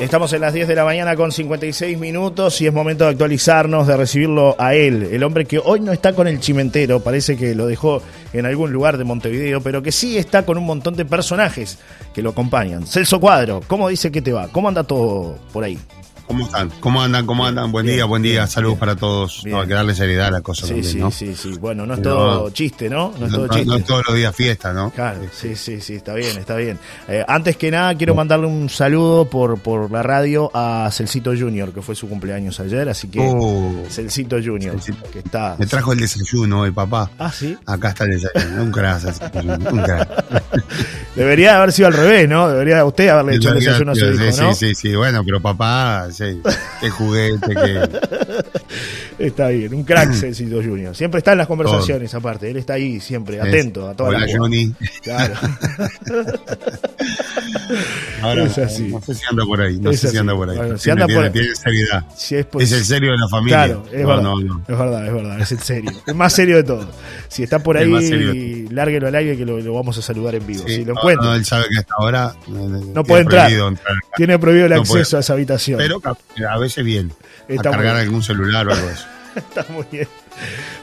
Estamos en las 10 de la mañana con 56 minutos y es momento de actualizarnos, de recibirlo a él, el hombre que hoy no está con el chimentero, parece que lo dejó en algún lugar de Montevideo, pero que sí está con un montón de personajes que lo acompañan. Celso Cuadro, ¿cómo dice que te va? ¿Cómo anda todo por ahí? ¿Cómo están? ¿Cómo andan? ¿Cómo andan? Buen día, buen día. Saludos para todos. No, hay que darle seriedad a la cosa. Sí, también, sí, ¿no? sí, sí. Bueno, no es todo chiste, ¿no? No es todo chiste. no es todos los días fiesta, ¿no? Claro, sí, sí, sí, está bien, está bien. Eh, antes que nada, quiero mandarle un saludo por, por la radio a Celcito Junior, que fue su cumpleaños ayer, así que Oh. Celcito Junior, que está... Me trajo el desayuno hoy, papá. Ah, sí. Acá está el desayuno. Un crack, Celcito un crack. Debería haber sido al revés, ¿no? Debería usted haberle hecho el desayuno a su hijo, sí, sí, sí, bueno, pero papá, sí, qué juguete, que... Está bien, un crack Celcito Junior. Siempre está en las conversaciones, aparte. Él está ahí siempre, atento a todas Hola, las. Johnny. Claro. Ahora, Es así. no sé si anda por ahí, no Es sé si anda por ahí. Bueno, si Tiene- anda por- tiene, tiene seriedad. Si es, por- Es el serio de la familia. Claro, es no, verdad. no, no. Es verdad, es verdad, es el serio. El más serio de todo. Si está por ahí, lárguelo al aire que lo, lo vamos a saludar en vivo. Sí, si lo no, encuentra. no, él sabe que hasta ahora eh, No tiene puede entrar. Tiene prohibido el acceso puede. a esa habitación. Pero a veces Está a cargar algún celular o algo eso. Está muy bien.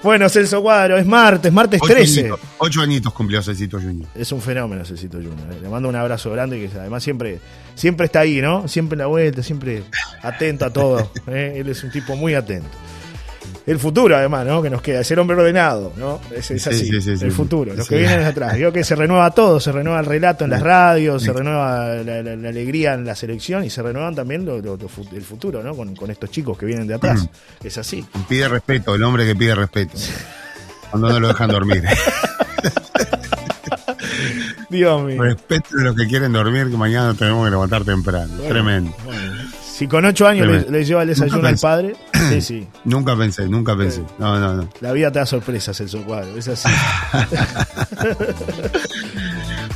Bueno, Celso Cuadro, es martes, martes Ocho 13. añitos, ocho añitos cumplió Cecito Junior. Es un fenómeno Celcito Junior. eh. Le mando un abrazo grande que además siempre, siempre está ahí, ¿no? Siempre en la vuelta, siempre atento a todo. ¿eh? Él es un tipo muy atento. El futuro, además, ¿no? Que nos queda, es el hombre ordenado, ¿no? Es, es Sí, así, sí, sí, sí. el futuro, los que vienen de atrás. Vio que se renueva todo, se renueva el relato en las radios, se renueva la, la- la alegría en la selección y se renuevan también lo- lo- lo fu- el futuro, ¿no? Con, con estos chicos que vienen de atrás. Es así. Pide respeto, el hombre que pide respeto. Cuando no lo dejan dormir. Dios mío. Respeto a los que quieren dormir, que mañana tenemos que levantar temprano. Bueno, Tremendo. bueno. Si con ocho años le, lleva el desayuno al padre, sí, sí. Nunca pensé, nunca pensé. No, no, no. La vida te da sorpresas, Celso Cuadro, es así.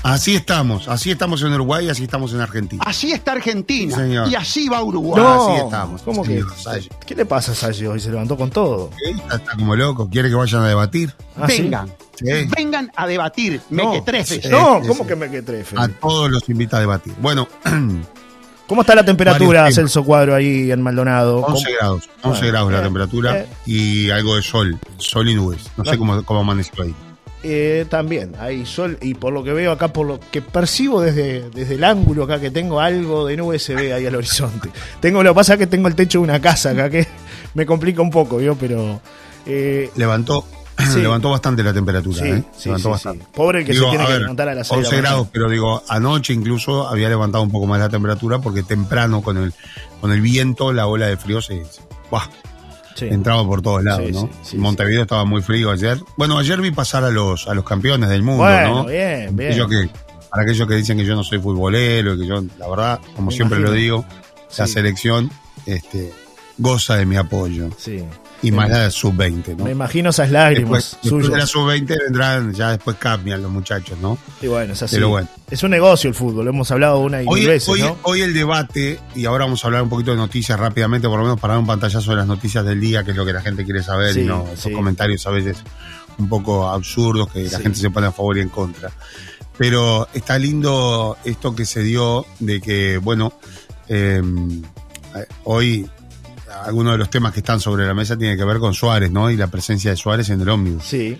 Así estamos, así estamos en Uruguay, así estamos en Argentina. Así está Argentina. Sí, señor. y así va Uruguay. No. así estamos, ¿Cómo que? señor. ¿Qué le pasa a Sayo? Hoy se levantó con todo. Está, está como loco, quiere que vayan a debatir. Ah. Vengan. Sí. Vengan a debatir. No. Mequetrefes. No, ¿cómo que me que trefe? A todos los invita a debatir. Bueno, ¿Cómo está la temperatura, Celso Cuadro, ahí en Maldonado? 11 ¿Cómo- grados, 11 Bueno, grados la eh, temperatura eh. y algo de sol, sol y nubes. No sé cómo, cómo amaneció ahí. Eh, también, hay sol y por lo que veo acá, por lo que percibo desde, desde el ángulo acá que tengo, algo de nube se ve ahí al horizonte. Tengo, lo que pasa es que tengo el techo de una casa acá que me complica un poco, ¿vio? Pero... eh, Levantó, Sí. levantó bastante la temperatura, sí, ¿eh? sí, levantó bastante. Pobre el que Digo, se tiene a que ver, levantar a las 6 de 11 la mañana. grados, pero digo, anoche incluso había levantado un poco más la temperatura porque temprano con el, con el viento la ola de frío se, ¡buah! Entraba por todos lados, ¿no? sí, sí, Montevideo estaba muy frío ayer. Bueno, ayer vi pasar a los, a los campeones del mundo, Bueno, ¿no? bien, bien. Aquellos que, para aquellos que dicen que yo no soy futbolero, que yo, la verdad, como Me siempre imagino. lo digo, la selección este, goza de mi apoyo. Sí. Y más la de sub-20, ¿no? Me imagino esas lágrimas Después, después de la suyas. sub-20 vendrán, ya después cambian los muchachos, ¿no? Y bueno, es así. Pero bueno. Es un negocio el fútbol, lo hemos hablado una y Hoy, mil veces, hoy, ¿no? hoy el debate, y ahora vamos a hablar un poquito de noticias rápidamente, por lo menos para dar un pantallazo de las noticias del día, que es lo que la gente quiere saber, Sí, y no esos sí. comentarios a veces un poco absurdos que la Sí. gente se pone a favor y en contra. Pero está lindo esto que se dio de que, bueno, eh, hoy algunos de los temas que están sobre la mesa tiene que ver con Suárez, ¿no? Y la presencia de Suárez en el ómnibus. Sí.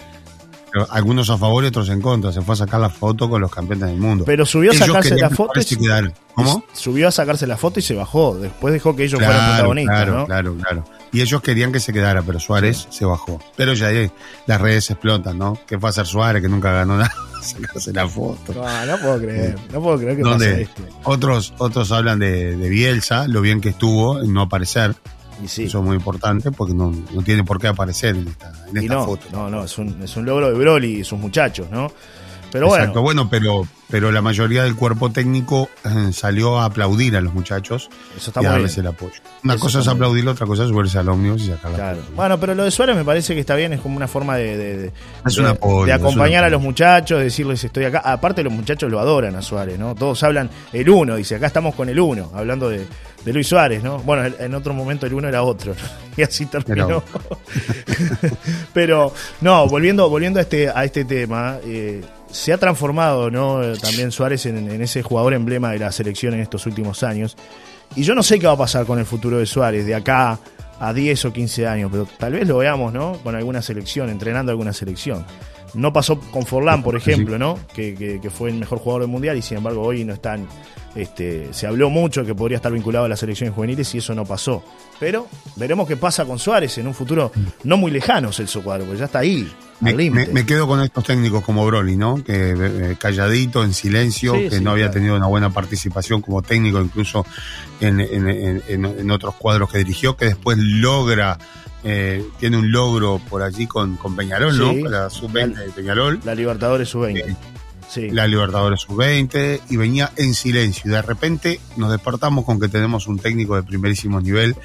Pero algunos a favor y otros en contra. Se fue a sacar la foto con los campeones del mundo. Pero subió a Ellos sacarse la foto y quedara. ¿Cómo? subió a sacarse la foto y se bajó. Después dejó que ellos fueran protagonistas, claro, ¿no? claro, claro. Y ellos querían que se quedara, pero Suárez se bajó. Pero ya ahí las redes explotan, ¿no? ¿Qué fue a hacer Suárez que nunca ganó nada? Sacarse la foto. No, no puedo creer. No puedo creer que pase esto. Otros, otros hablan de, de Bielsa, lo bien que estuvo en no aparecer. Y sí. Eso es muy importante porque no, no tiene por qué aparecer en esta, en esta no, foto. no, no, es un, es un logro de Broly y sus muchachos, ¿no? Pero bueno, Exacto, bueno, pero, pero la mayoría del cuerpo técnico eh, salió a aplaudir a los muchachos eso está y a muy darles bien. el apoyo. Una Eso cosa es aplaudirlo, otra cosa es subirse al ómnibus y sacar la Claro. Bueno, pero lo de Suárez me parece que está bien, es como una forma de, de- de- Es de- un apoyo, de es un acompañar a los muchachos, decirles estoy acá. Aparte los muchachos lo adoran a Suárez, ¿no? Todos hablan el uno, dice, acá estamos con el uno, hablando de, de Luis Suárez, ¿no? Bueno, en otro momento el uno era otro, ¿no? y así terminó. pero no, volviendo, volviendo a este, a este tema, eh, se ha transformado, ¿no? Eh, También Suárez en, en ese jugador emblema de la selección en estos últimos años. Y yo no sé qué va a pasar con el futuro de Suárez de acá a 10 o 15 años, pero tal vez lo veamos, ¿no? Con alguna selección, entrenando alguna selección. No pasó con Forlán, por ejemplo, ¿no? Que, que- que fue el mejor jugador del mundial y sin embargo hoy no están. Este, se habló mucho que podría estar vinculado a las selecciones juveniles y eso no pasó. Pero veremos qué pasa con Suárez en un futuro no muy lejano, Celso Cuadro, porque ya está ahí, Me, quedo con estos técnicos como Broly, ¿no? Que eh, calladito, en silencio, Sí, que sí, no había claro. tenido una buena participación como técnico, incluso en, en- en- otros cuadros que dirigió, que después logra, eh, tiene un logro por allí con, con Peñarol, ¿no? La sub-20 de Peñarol. La Libertadores sub-20. Sí. Sí. la Libertadores Sub-20 y venía en silencio. Y de repente nos despertamos con que tenemos un técnico de primerísimo nivel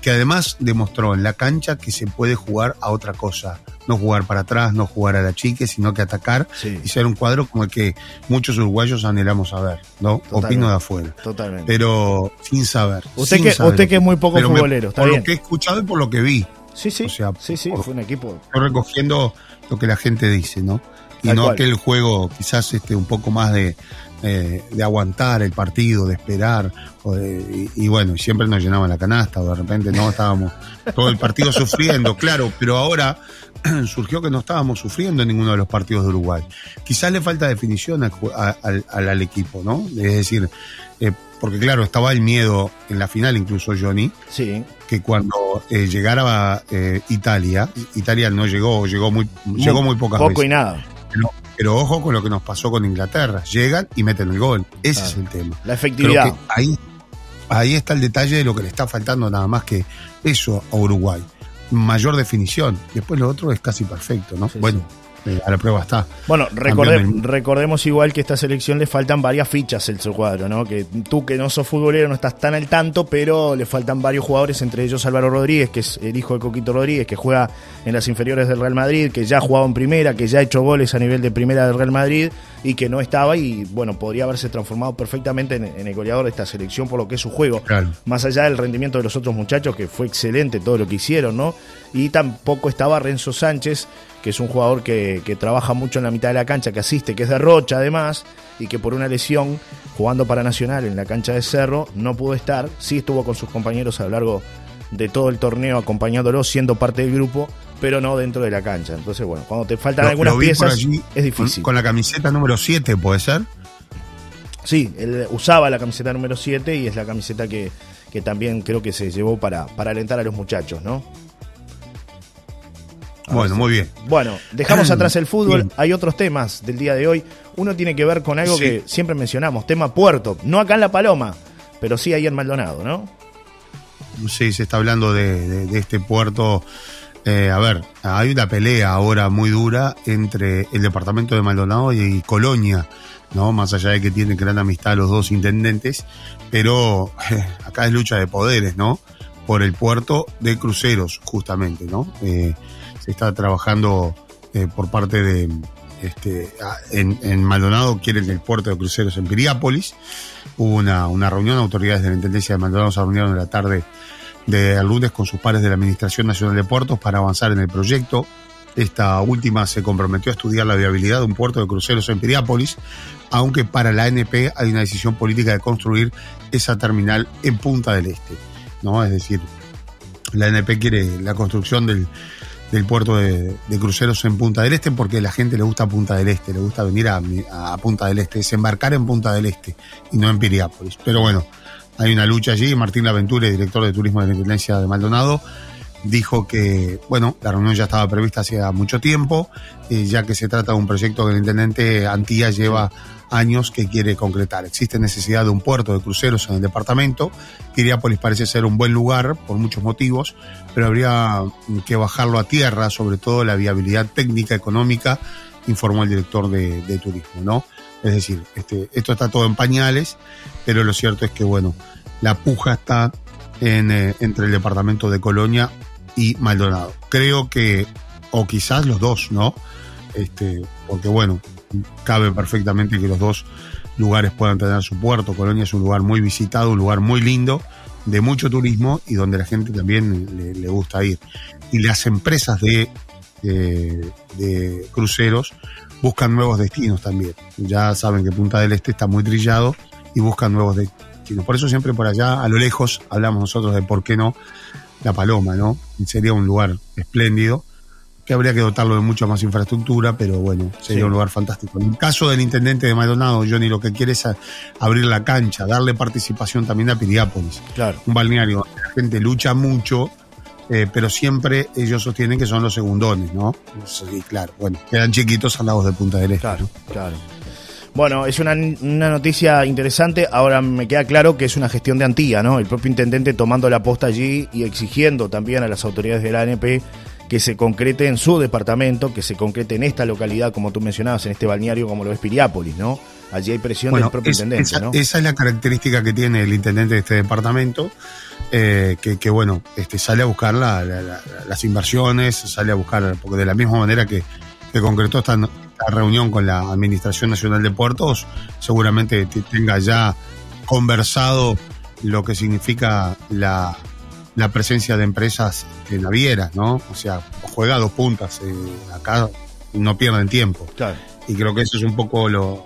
que además demostró en la cancha que se puede jugar a otra cosa. No jugar para atrás, no jugar a la chique, sino que atacar Sí, y ser un cuadro como el que muchos uruguayos anhelamos a ver, ¿no? Totalmente. Opino de afuera. totalmente. Pero sin saber. Usted sin que, saber. usted que es muy poco Pero me- futbolero, está por bien. lo que he escuchado y por lo que vi. Sí, sí. o sea, sí, sí, por- fue un equipo. Estoy recogiendo lo que la gente dice, ¿no? Y Tal no cual. aquel juego quizás este un poco más de, eh, de aguantar el partido, de esperar, o de- y, y bueno, siempre nos llenaban la canasta, o de repente no estábamos todo el partido sufriendo, claro, pero ahora surgió que no estábamos sufriendo en ninguno de los partidos de Uruguay. Quizás le falta definición al, ju- a- al- equipo, ¿no? Es decir, eh, porque claro, estaba el miedo en la final, incluso Johnny, Sí. que cuando eh, llegara eh, Italia, Italia no llegó, llegó muy, llegó muy pocas Poco veces. y nada. Pero, pero ojo con lo que nos pasó con Inglaterra. Llegan y meten el gol. Ese Claro. es el tema. La Creo efectividad. que ahí, ahí está el detalle de lo que le está faltando nada más que eso a Uruguay. Mayor definición. Después lo otro es casi perfecto, ¿no? Sí, bueno, a la prueba está. Bueno, recorde- recordemos igual que a esta selección le faltan varias fichas el cuadro, ¿no? Que tú que no sos futbolero no estás tan al tanto, pero le faltan varios jugadores, entre ellos Álvaro Rodríguez, que es el hijo de Coquito Rodríguez, que juega en las inferiores del Real Madrid, que ya ha jugado en primera, que ya ha hecho goles a nivel de primera del Real Madrid y que no estaba y bueno, podría haberse transformado perfectamente en, en el goleador de esta selección por lo que es su juego. Claro. Más allá del rendimiento de los otros muchachos, que fue excelente todo lo que hicieron, ¿no? Y tampoco estaba Renzo Sánchez, que es un jugador que, que trabaja mucho en la mitad de la cancha, que asiste, que es de Rocha además, y que por una lesión, jugando para Nacional en la cancha de Cerro, no pudo estar. Sí estuvo con sus compañeros a lo largo de todo el torneo, acompañándolo, siendo parte del grupo, pero no dentro de la cancha. Entonces, bueno, cuando te faltan Lo- algunas lo piezas, allí es difícil. Con, con la camiseta número 7, ¿puede ser? Sí, él usaba la camiseta número 7 y es la camiseta que, que también creo que se llevó para, para alentar a los muchachos, ¿no? Bueno, muy bien. Bueno, dejamos atrás el fútbol. Hay otros temas del día de hoy. Uno tiene que ver con algo Sí. que siempre mencionamos, tema puerto. No acá en La Paloma, pero sí ahí en Maldonado, ¿no? Sí, se está hablando de, de- de este puerto. Eh, a ver, hay una pelea ahora muy dura entre el departamento de Maldonado y Colonia, ¿no? Más allá de que tienen gran amistad los dos intendentes, pero eh, acá es lucha de poderes, ¿no? Por el puerto de cruceros, justamente, ¿no? Eh, está trabajando eh, por parte de. Este, en Maldonado quieren el puerto de cruceros en Piriápolis. Hubo una, una reunión, autoridades de la Intendencia de Maldonado se reunieron en la tarde de lunes con sus pares de la Administración Nacional de Puertos para avanzar en el proyecto. Esta última se comprometió a estudiar la viabilidad de un puerto de cruceros en Piriápolis, aunque para la ANP hay una decisión política de construir esa terminal en Punta del Este. ¿no? Es decir, la ANP quiere la construcción del, del puerto de, cruceros en Punta del Este porque a la gente le gusta Punta del Este, le gusta venir a, a Punta del Este, desembarcar en Punta del Este y no en Piriápolis. Pero bueno, hay una lucha allí. Martín Laventure, director de turismo de la Intendencia de Maldonado, dijo que, bueno, la reunión ya estaba prevista hacía mucho tiempo, eh, ya que se trata de un proyecto que el intendente Antía lleva años que quiere concretar. Existe necesidad de un puerto de cruceros en el departamento. Piriápolis parece ser un buen lugar por muchos motivos, pero habría que bajarlo a tierra, sobre todo la viabilidad técnica, económica, informó el director de, de turismo, ¿no? Es decir, este, esto está todo en pañales, pero lo cierto es que, bueno, la puja está en, eh, entre el departamento de Colonia y Maldonado. Creo que, o quizás los dos, ¿no? Este, porque bueno, cabe perfectamente que los dos lugares puedan tener su puerto. Colonia es un lugar muy visitado, un lugar muy lindo, de mucho turismo y donde la gente también le, gusta ir. Y las empresas de, de, cruceros buscan nuevos destinos también. Ya saben que Punta del Este está muy trillado y buscan nuevos destinos destino. Por eso siempre por allá, a lo lejos, hablamos nosotros de por qué no La Paloma, ¿no? Sería un lugar espléndido, que habría que dotarlo de mucha más infraestructura, pero bueno, sería Sí. un lugar fantástico. En el caso del intendente de Maldonado, Johnny, lo que quiere es a- abrir la cancha, darle participación también a Piriápolis Claro. un balneario donde la gente lucha mucho, eh, pero siempre ellos sostienen que son los segundones, ¿no? Sí, claro, bueno, quedan chiquitos al lado de Punta del Este. Claro, ¿no? claro. Bueno, es una, una noticia interesante. Ahora me queda claro que es una gestión de Antía, ¿no? El propio intendente tomando la posta allí y exigiendo también a las autoridades de la ANP que se concrete en su departamento, que se concrete en esta localidad, como tú mencionabas, en este balneario como lo es Piriápolis, ¿no? Allí hay presión Bueno, del propio es- intendente, esa, ¿no? esa es la característica que tiene el intendente de este departamento, eh, que, que, bueno, este, sale a buscar la- la- la- las inversiones, sale a buscar, porque de la misma manera que, que concretó esta, esta reunión con la Administración Nacional de Puertos, seguramente te- tenga ya conversado lo que significa la, la presencia de empresas eh, navieras, ¿no? O sea, juega a dos puntas, eh, acá no pierden tiempo Claro. y creo que eso es un poco lo,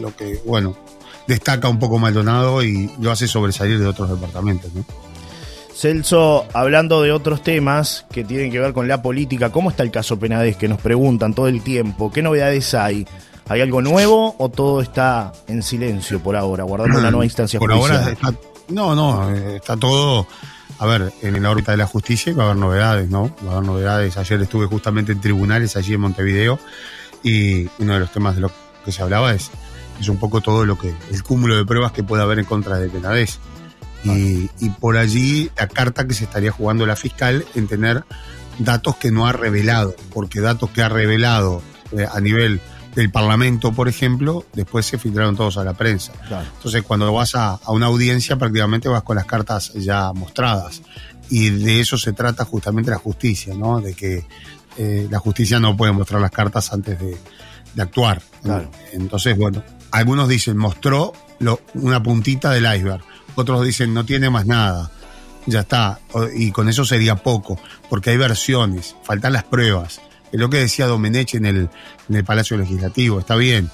lo que, bueno, destaca un poco Maldonado y lo hace sobresalir de otros departamentos, ¿no? Celso, hablando de otros temas que tienen que ver con la política, ¿cómo está el caso Penades que nos preguntan todo el tiempo? ¿Qué novedades hay? ¿Hay algo nuevo o todo está en silencio por ahora, guardando una nueva instancia Por judicial? ahora está, no, no, eh, está todo, a ver, en la órbita de la justicia va a haber novedades, ¿no? Va a haber novedades. Ayer estuve justamente en tribunales allí en Montevideo y uno de los temas de lo que se hablaba es, es un poco todo lo que, el cúmulo de pruebas que puede haber en contra de Penades. Y, y por allí la carta que se estaría jugando la fiscal en tener datos que no ha revelado, porque datos que ha revelado eh, a nivel del Parlamento, por ejemplo, después se filtraron todos a la prensa. Claro. Entonces, cuando vas a, a una audiencia, prácticamente vas con las cartas ya mostradas. Y de eso se trata justamente la justicia, ¿no? De que eh, la justicia no puede mostrar las cartas antes de, de actuar. Entonces, bueno, algunos dicen, mostró lo- una puntita del iceberg. Otros dicen, no tiene más nada. Ya está. Y con eso sería poco, porque hay versiones, faltan las pruebas. Es lo que decía Domenech en el, en el Palacio Legislativo. Está bien,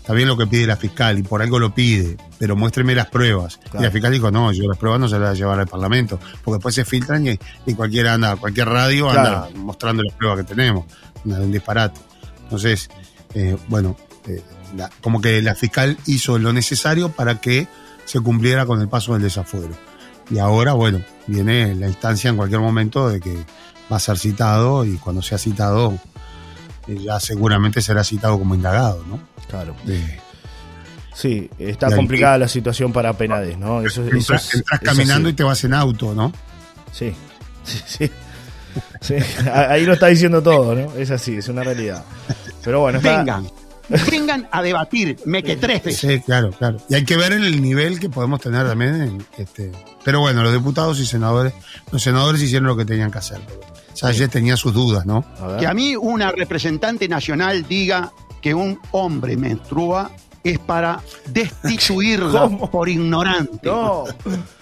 Está bien lo que pide la fiscal y por algo lo pide, pero muéstreme las pruebas. Claro. Y la fiscal dijo, no, yo las pruebas no se las voy a llevar al Parlamento, porque después se filtran y, y cualquier anda, cualquier radio anda Claro. mostrando las pruebas que tenemos. Una- un disparate. Entonces, eh, bueno, eh, la- como que la fiscal hizo lo necesario para que se cumpliera con el paso del desafuero. Y ahora, bueno, viene la instancia en cualquier momento de que va a ser citado y cuando sea citado, eh, ya seguramente será citado como indagado, ¿no? Claro. Sí, está complicada la situación para Penades, ¿no? Eso, eso es- entras caminando así. y te vas en auto, ¿no? Sí, sí, sí. Sí, Ahí lo está diciendo todo, ¿no? Es así, es una realidad. Pero bueno, está- Vengan, vengan a debatir, mequetrefes. Sí, claro, claro. Y hay que ver en el nivel que podemos tener también. en, este, pero bueno, los diputados y senadores, los senadores hicieron lo que tenían que hacer. Salles tenía sus dudas, ¿no? A. Que a mí una representante nacional diga que un hombre menstrua es para destituirla ¿Cómo? por ignorante. No,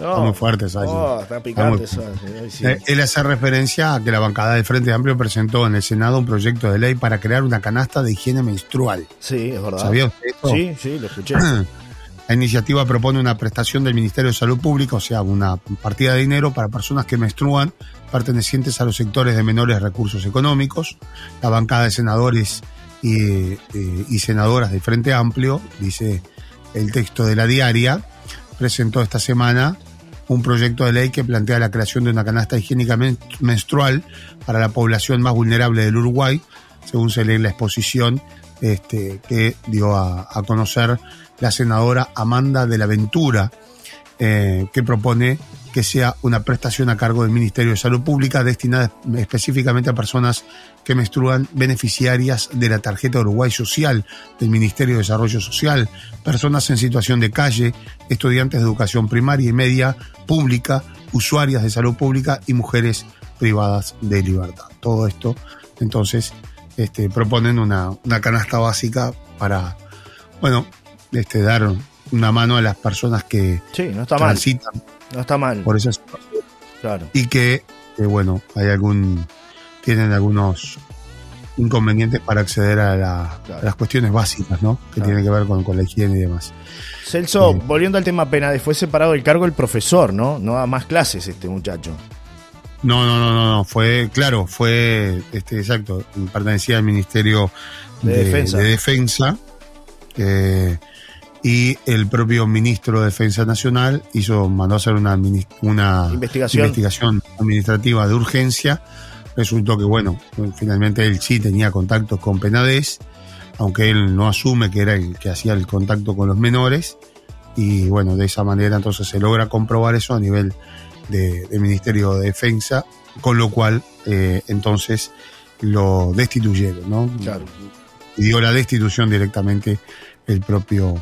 Está no. muy fuerte. No, está picante Está muy sí. Eh, Él hace referencia a que la bancada del Frente Amplio presentó en el Senado un proyecto de ley para crear una canasta de higiene menstrual. Sí, es verdad. ¿Sabía usted esto? Sí, sí, lo escuché. La iniciativa propone una prestación del Ministerio de Salud Pública, o sea, una partida de dinero para personas que menstruan pertenecientes a los sectores de menores recursos económicos. La bancada de senadores y, eh, y senadoras del Frente Amplio, dice el texto de la diaria, presentó esta semana un proyecto de ley que plantea la creación de una canasta higiénica men- menstrual para la población más vulnerable del Uruguay, según se lee en la exposición este, que dio a, a conocer la senadora Amanda de la Ventura, eh, que propone que sea una prestación a cargo del Ministerio de Salud Pública destinada específicamente a personas que menstruan beneficiarias de la tarjeta Uruguay Social del Ministerio de Desarrollo Social, personas en situación de calle, estudiantes de educación primaria y media pública, usuarias de salud pública y mujeres privadas de libertad. Todo esto, entonces, este, proponen una, una canasta básica para, bueno, este, dar una mano a las personas que Sí, no está mal. No está mal. por esa situación Claro. y que, que, bueno, hay algún, tienen algunos inconvenientes para acceder a, la- Claro. a las cuestiones básicas, ¿no? Que Claro. tienen que ver con, con la higiene y demás. Celso, Sí. volviendo al tema Penades, fue separado del cargo el profesor, ¿no? No da más clases este muchacho. No, no, no, no, no, fue, claro, fue, este, exacto, pertenecía al Ministerio De Defensa. de Defensa, eh, y el propio ministro de Defensa Nacional hizo, mandó a hacer una, una Investigación. investigación administrativa de urgencia. Resultó que, bueno, finalmente él sí tenía contactos con Penades, aunque él no asume que era el que hacía el contacto con los menores. Y bueno, de esa manera entonces se logra comprobar eso a nivel de, del Ministerio de Defensa, con lo cual eh, entonces lo destituyeron, ¿no? Claro. Y dio la destitución directamente el propio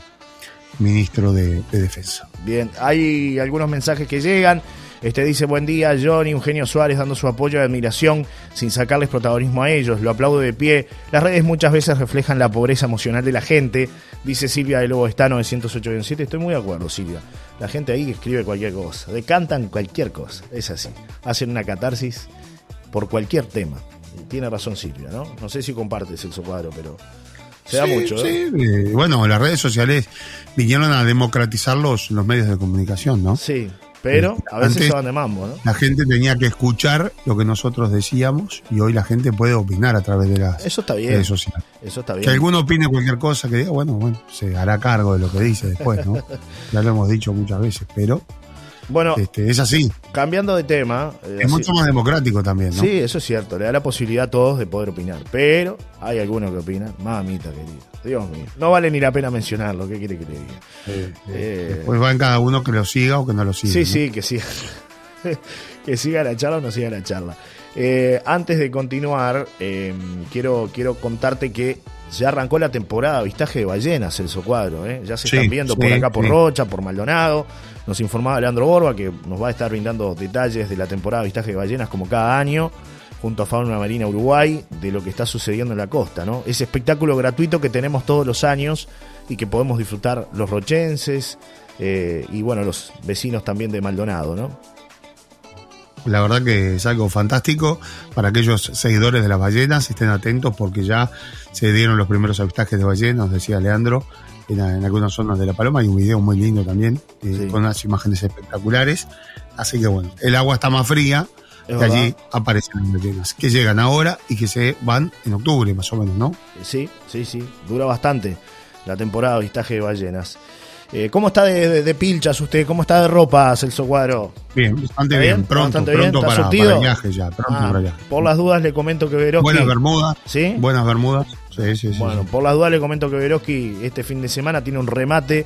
ministro de, de Defensa. Bien, hay algunos mensajes que llegan. Este dice, buen día, Johnny, Eugenio Suárez dando su apoyo y admiración sin sacarles protagonismo a ellos. Lo aplaudo de pie. Las redes muchas veces reflejan la pobreza emocional de la gente, dice Silvia de Lobo está 908 Estoy muy de acuerdo, Silvia. La gente ahí escribe cualquier cosa, decantan cualquier cosa. Es así. Hacen una catarsis por cualquier tema. Tiene razón Silvia, ¿no? No sé si compartes el cuadro, pero se da Sí, mucho. ¿eh? sí, eh, bueno, las redes sociales vinieron a democratizar los, los medios de comunicación, ¿no? Sí, pero a veces Antes- se van de mambo, ¿no? La gente tenía que escuchar lo que nosotros decíamos y hoy la gente puede opinar a través de las Eso está bien. redes sociales. Eso está Que bien. alguno opine cualquier cosa que diga, bueno, bueno, se hará cargo de lo que dice después, ¿no? ya lo hemos dicho muchas veces, pero Bueno, este, es así. cambiando de tema. eh, Es así- mucho más democrático también, ¿no? Sí, eso es cierto, le da la posibilidad a todos de poder opinar. Pero hay algunos que opinan, mamita querida, Dios mío, no vale ni la pena mencionarlo, ¿qué quiere que le diga? Eh, Eh, Después va en cada uno que lo siga o que no lo siga. sí, ¿no? sí, que siga, que siga la charla o no siga la charla. Eh, antes de continuar, eh, quiero, quiero contarte que ya arrancó la temporada de avistaje de ballenas, Celso Cuadro, ¿eh? ya se Sí, están viendo por acá por sí. Rocha, por Maldonado. Nos informaba Leandro Borba que nos va a estar brindando detalles de la temporada de avistaje de ballenas como cada año junto a Fauna Marina Uruguay, de lo que está sucediendo en la costa, ¿no? Ese espectáculo gratuito que tenemos todos los años y que podemos disfrutar los rochenses eh, y, bueno, los vecinos también de Maldonado, ¿no? La verdad que es algo fantástico para aquellos seguidores de las ballenas, estén atentos porque ya se dieron los primeros avistajes de ballenas, decía Leandro, en, en algunas zonas de La Paloma, hay un video muy lindo también, eh, Sí. con unas imágenes espectaculares, así que bueno, el agua está más fría Es y verdad. allí aparecen las ballenas, que llegan ahora y que se van en octubre más o menos, ¿no? Sí, sí, sí, dura bastante la temporada de avistaje de ballenas. Eh, ¿Cómo está de, de- de pilchas usted? ¿Cómo está de ropa, Celso Cuadro? Bien, bastante ¿Está bien, bien? pronto, ¿Bastante bien? pronto ¿Está para, surtido? para el viaje ya, pronto Ah, para el viaje. por las dudas le comento que Veroski... Buenas bermudas, ¿Sí? buenas bermudas, sí, sí, sí. Bueno, sí. por las dudas le comento que Veroski este fin de semana tiene un remate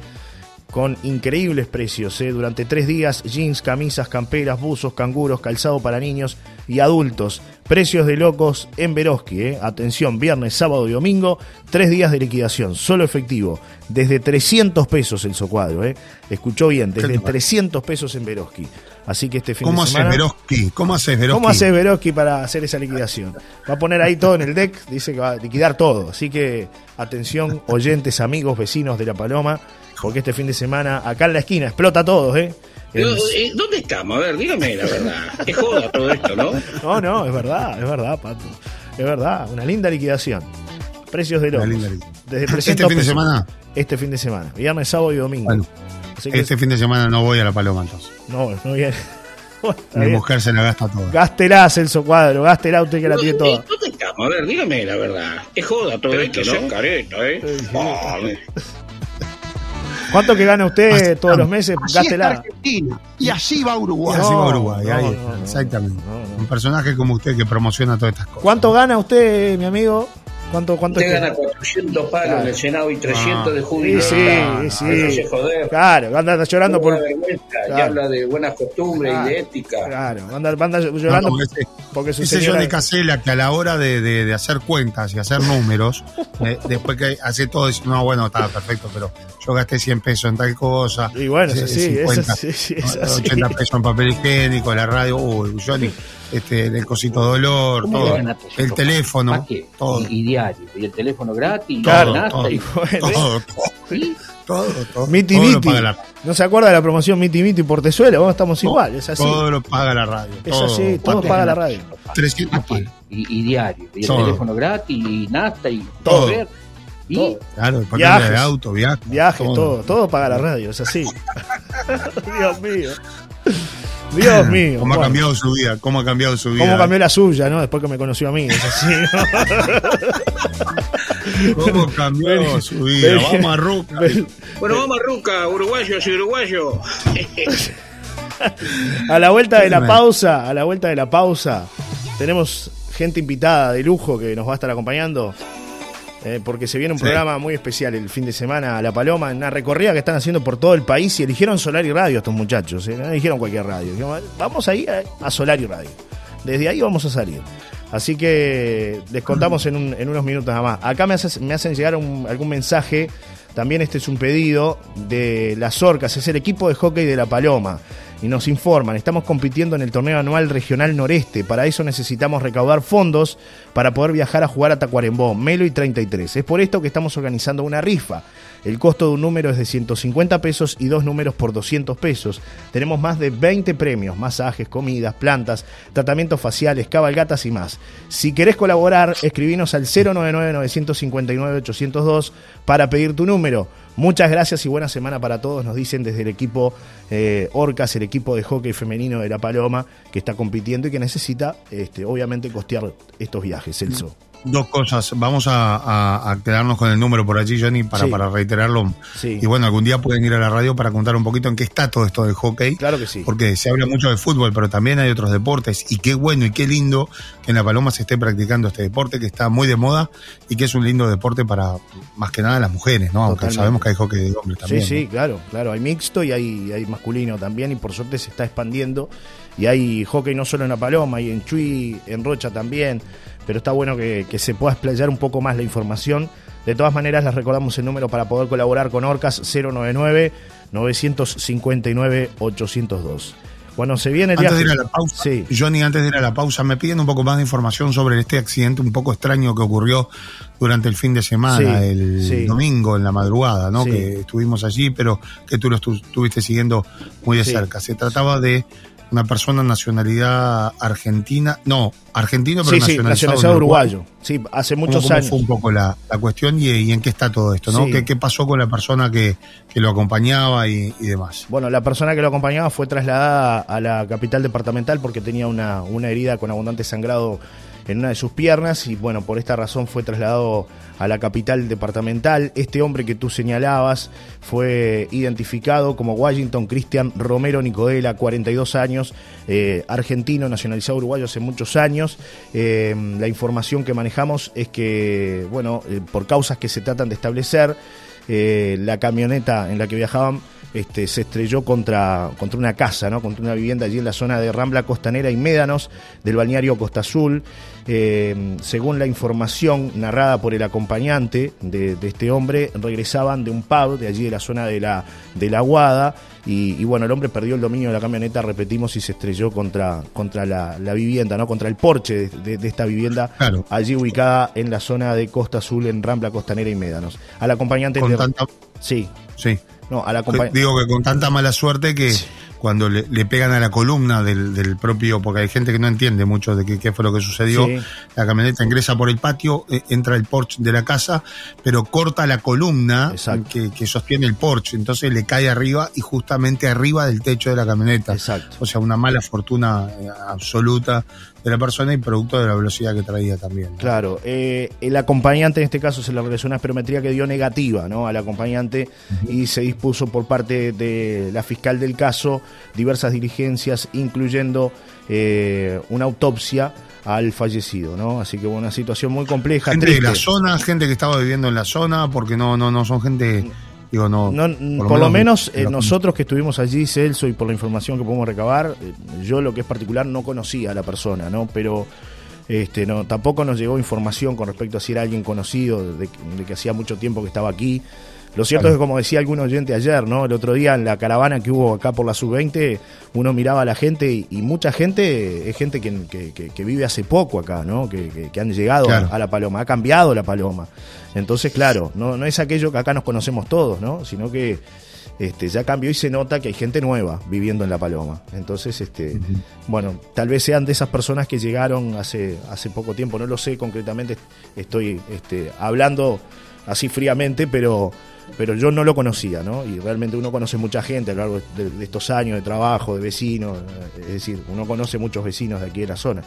con increíbles precios. ¿eh? Durante tres días, jeans, camisas, camperas, buzos, canguros, calzado para niños y adultos. Precios de locos en Veroski. ¿eh? Atención, viernes, sábado y domingo, tres días de liquidación, solo efectivo. Desde 300 pesos el socuadro. ¿eh? Escuchó bien, desde ¿Qué te parece? 300 pesos en Veroski. Así que este fin ¿Cómo de haces semana... ¿Cómo haces Veroski? ¿Cómo hace Veroski para hacer esa liquidación? Va a poner ahí todo en el deck, dice que va a liquidar todo. Así que atención, oyentes, amigos, vecinos de La Paloma, porque este fin de semana acá en la esquina explota todo, ¿eh? Eh, ¿Dónde estamos? A ver, dígame la verdad. Es joda todo esto, ¿no? No, no, es verdad, es verdad, Pato. Es verdad, una linda liquidación. Precios de Una locos. linda liquidación. Desde Este 300 fin de semana, Este fin de semana, viernes, sábado y domingo. Bueno, Así que este fin de semana no voy a la Paloma entonces. no, no viene. Mi mujer se la gasta toda. Gástela, Celso Cuadro, gástela usted que la tiene toda. ¿Dónde estamos? A ver, dígame la verdad. Es joda todo esto, ¿no? careta, ¿eh? Ah, ¿Cuánto que gana usted Así todos los meses? Así está Gástela. Argentina. Y así va Y Uruguay. así No, va Uruguay, no, ahí no, está, no, exactamente. no, no. Un personaje como usted que promociona todas estas cosas. ¿Cuánto gana usted, mi amigo? ¿Cuánto, cuánto Usted es que- gana 400 palos en el Senado y 300 Ah. de Sí, jubilación. sí, sí. Déjese joder. Claro, anda llorando por. Claro. Y habla de buenas costumbres Claro. y de ética. Claro, anda, anda No, llorando como ese, porque su ese señora. Johnny Casella que a la hora de, de- de hacer cuentas y hacer números, eh, después que hace todo, dice, no, bueno, está perfecto, pero yo gasté 100 pesos en tal cosa. Y bueno, eso sí, eso 50, sí, sí, es ¿no? así. 80 pesos en papel higiénico, la radio, uy, Johnny, este, el cosito dolor, ¿Cómo todo, el teléfono, todo. Y, y diario. Y el teléfono gratis. Y Claro, nada, todo, y- Y todo, todo, ¿sí? todo, todo, Miti todo lo Miti. paga la, ¿No se acuerda de la promoción Miti Miti Portezuela? Vos estamos igual, es así. todo lo paga la radio. Es así, todo paga la radio. 300 ¿Para qué? palos. y, diario. Y el Todo. teléfono gratis, y nasta, y Todo. correr. Y Todo. Claro, Viajes. de auto, viaje. Viajes, todo, todo paga la radio, es así. Dios mío. Dios mío. ¿Cómo ha Bueno, cambiado su vida? ¿Cómo ha cambiado su vida? cómo cambió la suya, ¿no? Después que me conoció a mí, es así. ¿no? ¿Cómo cambió Ven- su vida? ven- Vamos a Ruca. ven- Bueno, vamos a Ruca, uruguayos y uruguayos. A la vuelta de la pausa, a la vuelta de la pausa, tenemos gente invitada de lujo que nos va a estar acompañando. eh, porque se viene un Sí. programa muy especial el fin de semana a La Paloma, en una recorrida que están haciendo por todo el país y eligieron Solar y Radio estos muchachos, eh, no eligieron cualquier radio. Dijeron, vamos ahí a, a Solar y Radio. Desde ahí vamos a salir. Así que les contamos en, un- en unos minutos nada más. Acá me, haces- me hacen llegar algún mensaje. También este es un pedido de las Orcas, es el equipo de hockey de La Paloma. Y nos informan, estamos compitiendo en el torneo anual regional noreste. Para eso necesitamos recaudar fondos para poder viajar a jugar a Tacuarembó, Melo y 33. Es por esto que estamos organizando una rifa. El costo de un número es de 150 pesos y dos números por 200 pesos. Tenemos más de 20 premios, masajes, comidas, plantas, tratamientos faciales, cabalgatas y más. Si querés colaborar, escribinos al 099-959-802 para pedir tu número. Muchas gracias y buena semana para todos, nos dicen desde el equipo eh, Orcas, el equipo de hockey femenino de La Paloma, que está compitiendo y que necesita, este, obviamente, costear estos viajes, Celso. Dos cosas. Vamos a, a- a quedarnos con el número por allí, Johnny, para, Sí. para reiterarlo. Sí. Y bueno, algún día pueden ir a la radio para contar un poquito en qué está todo esto del hockey. Claro que sí. Porque se habla mucho de fútbol, pero también hay otros deportes. Y qué bueno y qué lindo que en La Paloma se esté practicando este deporte que está muy de moda y que es un lindo deporte para más que nada las mujeres, ¿no? Aunque Totalmente. sabemos que hay hockey de hombres también. sí, sí, ¿no? claro, claro. Hay mixto y hay, hay masculino también y por suerte se está expandiendo. Y hay hockey no solo en La Paloma, hay en Chuy, en Rocha también. Pero está bueno que, que se pueda explayar un poco más la información. De todas maneras, les recordamos el número para poder colaborar con Orcas 099-959-802. Cuando se viene el Antes de ir a la pausa, Sí. Johnny, antes de ir a la pausa, me piden un poco más de información sobre este accidente un poco extraño que ocurrió durante el fin de semana, Sí, el sí. domingo en la madrugada, ¿no? Que estuvimos allí, pero que tú lo estu- estuviste siguiendo muy de cerca. Se trataba de una persona nacionalidad argentina, no, argentino, pero Sí, sí, nacionalizado, nacionalizado en Uruguay. uruguayo. Sí, hace ¿Cómo- muchos cómo años. fue un poco la, la cuestión y, y en qué está todo esto, ¿no? Sí. ¿Qué, qué pasó con la persona que, que lo acompañaba y, y demás? Bueno, la persona que lo acompañaba fue trasladada a la capital departamental porque tenía una, una herida con abundante sangrado en una de sus piernas y bueno, por esta razón fue trasladado a la capital departamental. Este hombre que tú señalabas fue identificado como Washington Cristian Romero Nicodela, 42 años, eh, argentino, nacionalizado uruguayo hace muchos años. Eh, la información que manejamos es que, bueno, eh, por causas que se tratan de establecer, la camioneta en la que viajaban este, se estrelló contra, contra una casa, ¿no? contra una vivienda allí en la zona de Rambla Costanera y Médanos del balneario Costa Azul. Eh, según la información narrada por el acompañante de, de este hombre, regresaban de un pub de allí de la zona de la, de la Guada y, y bueno, el hombre perdió el dominio de la camioneta, repetimos, y se estrelló contra, contra la, la vivienda, ¿no? contra el porche de, de- de esta vivienda Claro. allí ubicada en la zona de Costa Azul en Rambla Costanera y Médanos. Al acompañante Con tanta, Sí, sí. No, al acompañante. Digo que con tanta mala suerte que cuando le, le pegan a la columna del, del propio, porque hay gente que no entiende mucho de qué, qué fue lo que sucedió, Sí. la camioneta ingresa por el patio, eh, entra el porche de la casa, pero corta la columna que, que sostiene el porche, entonces le cae arriba y justamente arriba del techo de la camioneta. Exacto. O sea, una mala fortuna eh, absoluta de la persona y producto de la velocidad que traía también. ¿no? Claro, eh, el acompañante en este caso se le realizó una esperometría que dio negativa ¿no? al acompañante y se dispuso por parte de la fiscal del caso diversas diligencias, incluyendo eh, una autopsia al fallecido, ¿no? Así que bueno, una situación muy compleja, Gente triste. de la zona, gente que estaba viviendo en la zona, porque no, no, no son gente, digo, no. No, por, lo menos, eh, nosotros que estuvimos allí, Celso, y por la información que podemos recabar, eh, yo lo que es particular no conocía a la persona, ¿no? Pero este, no, tampoco nos llegó información con respecto a si era alguien conocido, de que hacía mucho tiempo que estaba aquí. Lo cierto Claro. es que, como decía algún oyente ayer, ¿no? El otro día en la caravana que hubo acá por la sub-20, uno miraba a la gente y, y mucha gente es gente que, que- que- que vive hace poco acá, ¿no? Que, han llegado Claro. a, a la Paloma, ha cambiado la Paloma. Entonces, claro, no, no es aquello que acá nos conocemos todos, ¿no? Sino que este, ya cambió y se nota que hay gente nueva viviendo en La Paloma. Entonces, este, bueno, tal vez sean de esas personas que llegaron hace, hace poco tiempo, no lo sé concretamente, estoy este, hablando así fríamente, pero, pero yo no lo conocía, ¿no? Y realmente uno conoce mucha gente a lo largo de, de estos años de trabajo, de vecinos, es decir, uno conoce muchos vecinos de aquí de la zona.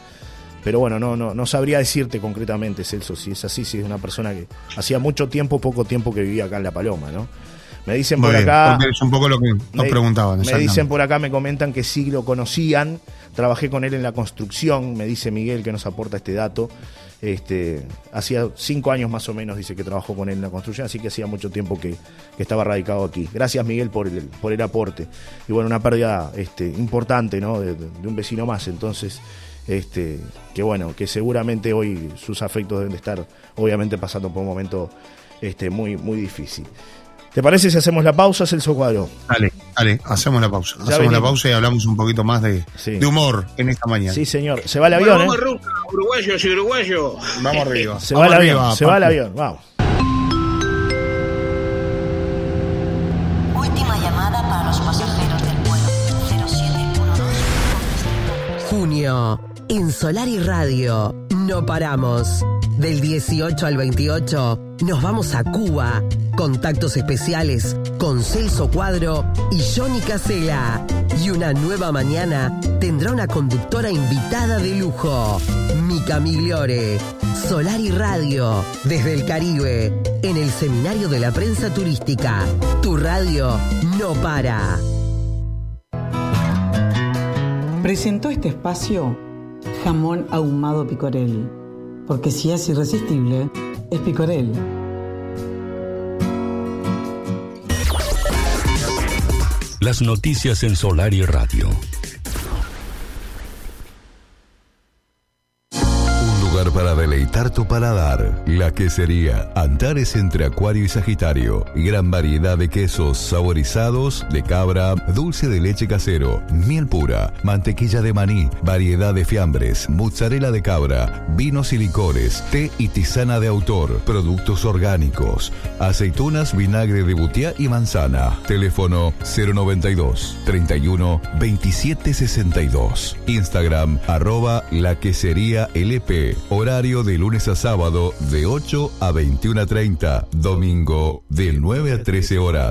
Pero bueno, no, no, no sabría decirte concretamente, Celso, si es así, si es una persona que hacía mucho tiempo, poco tiempo que vivía acá en La Paloma, ¿no? Me dicen Muy por bien, acá. es un poco lo que nos me- preguntaban. Me dicen por acá, me comentan que sí lo conocían. Trabajé con él en la construcción, me dice Miguel que nos aporta este dato. Este, hacía cinco años más o menos, dice que trabajó con él en la construcción, así que hacía mucho tiempo que, estaba radicado aquí. Gracias Miguel por el, por el aporte. Y bueno, una pérdida este, importante de un vecino más. Entonces, este, que bueno, que seguramente hoy sus afectos deben de estar obviamente pasando por un momento este, muy, muy difícil. ¿Te parece si hacemos la pausa, Celso Cuadro? Dale, dale, hacemos la pausa. Ya hacemos venimos. la pausa y hablamos un poquito más de, Sí. de humor en esta mañana. Sí, señor. Se va el Bueno, avión, vamos ¿eh? Ruca, uruguayos y uruguayos. Vamos arriba. Se va el Vamos avión, arriba, se va el avión, vamos. Última llamada para los pasajeros del vuelo 0712. Junio, en Solar y Radio, no paramos. Del 18 al 28, nos vamos a Cuba. Contactos especiales con Celso Cuadro y Johnny Casela. Y una nueva mañana tendrá una conductora invitada de lujo, Mica Migliore. Solar y Radio, desde el Caribe, en el Seminario de la Prensa Turística. Tu radio no para. Presentó este espacio jamón ahumado picorel, porque si es irresistible, es picorel. Las noticias en Solar y Radio. Para deleitar tu paladar. La quesería Antares entre Acuario y Sagitario. Gran variedad de quesos saborizados, de cabra, dulce de leche casero, miel pura, mantequilla de maní, variedad de fiambres, mozzarella de cabra, vinos y licores, té y tisana de autor, productos orgánicos, aceitunas, vinagre de butiá y manzana. Teléfono 092 31 27 62. Instagram arroba la quesería LP. Horario de lunes a sábado de 8 a 21 a 30. Domingo de 9 a 13 horas.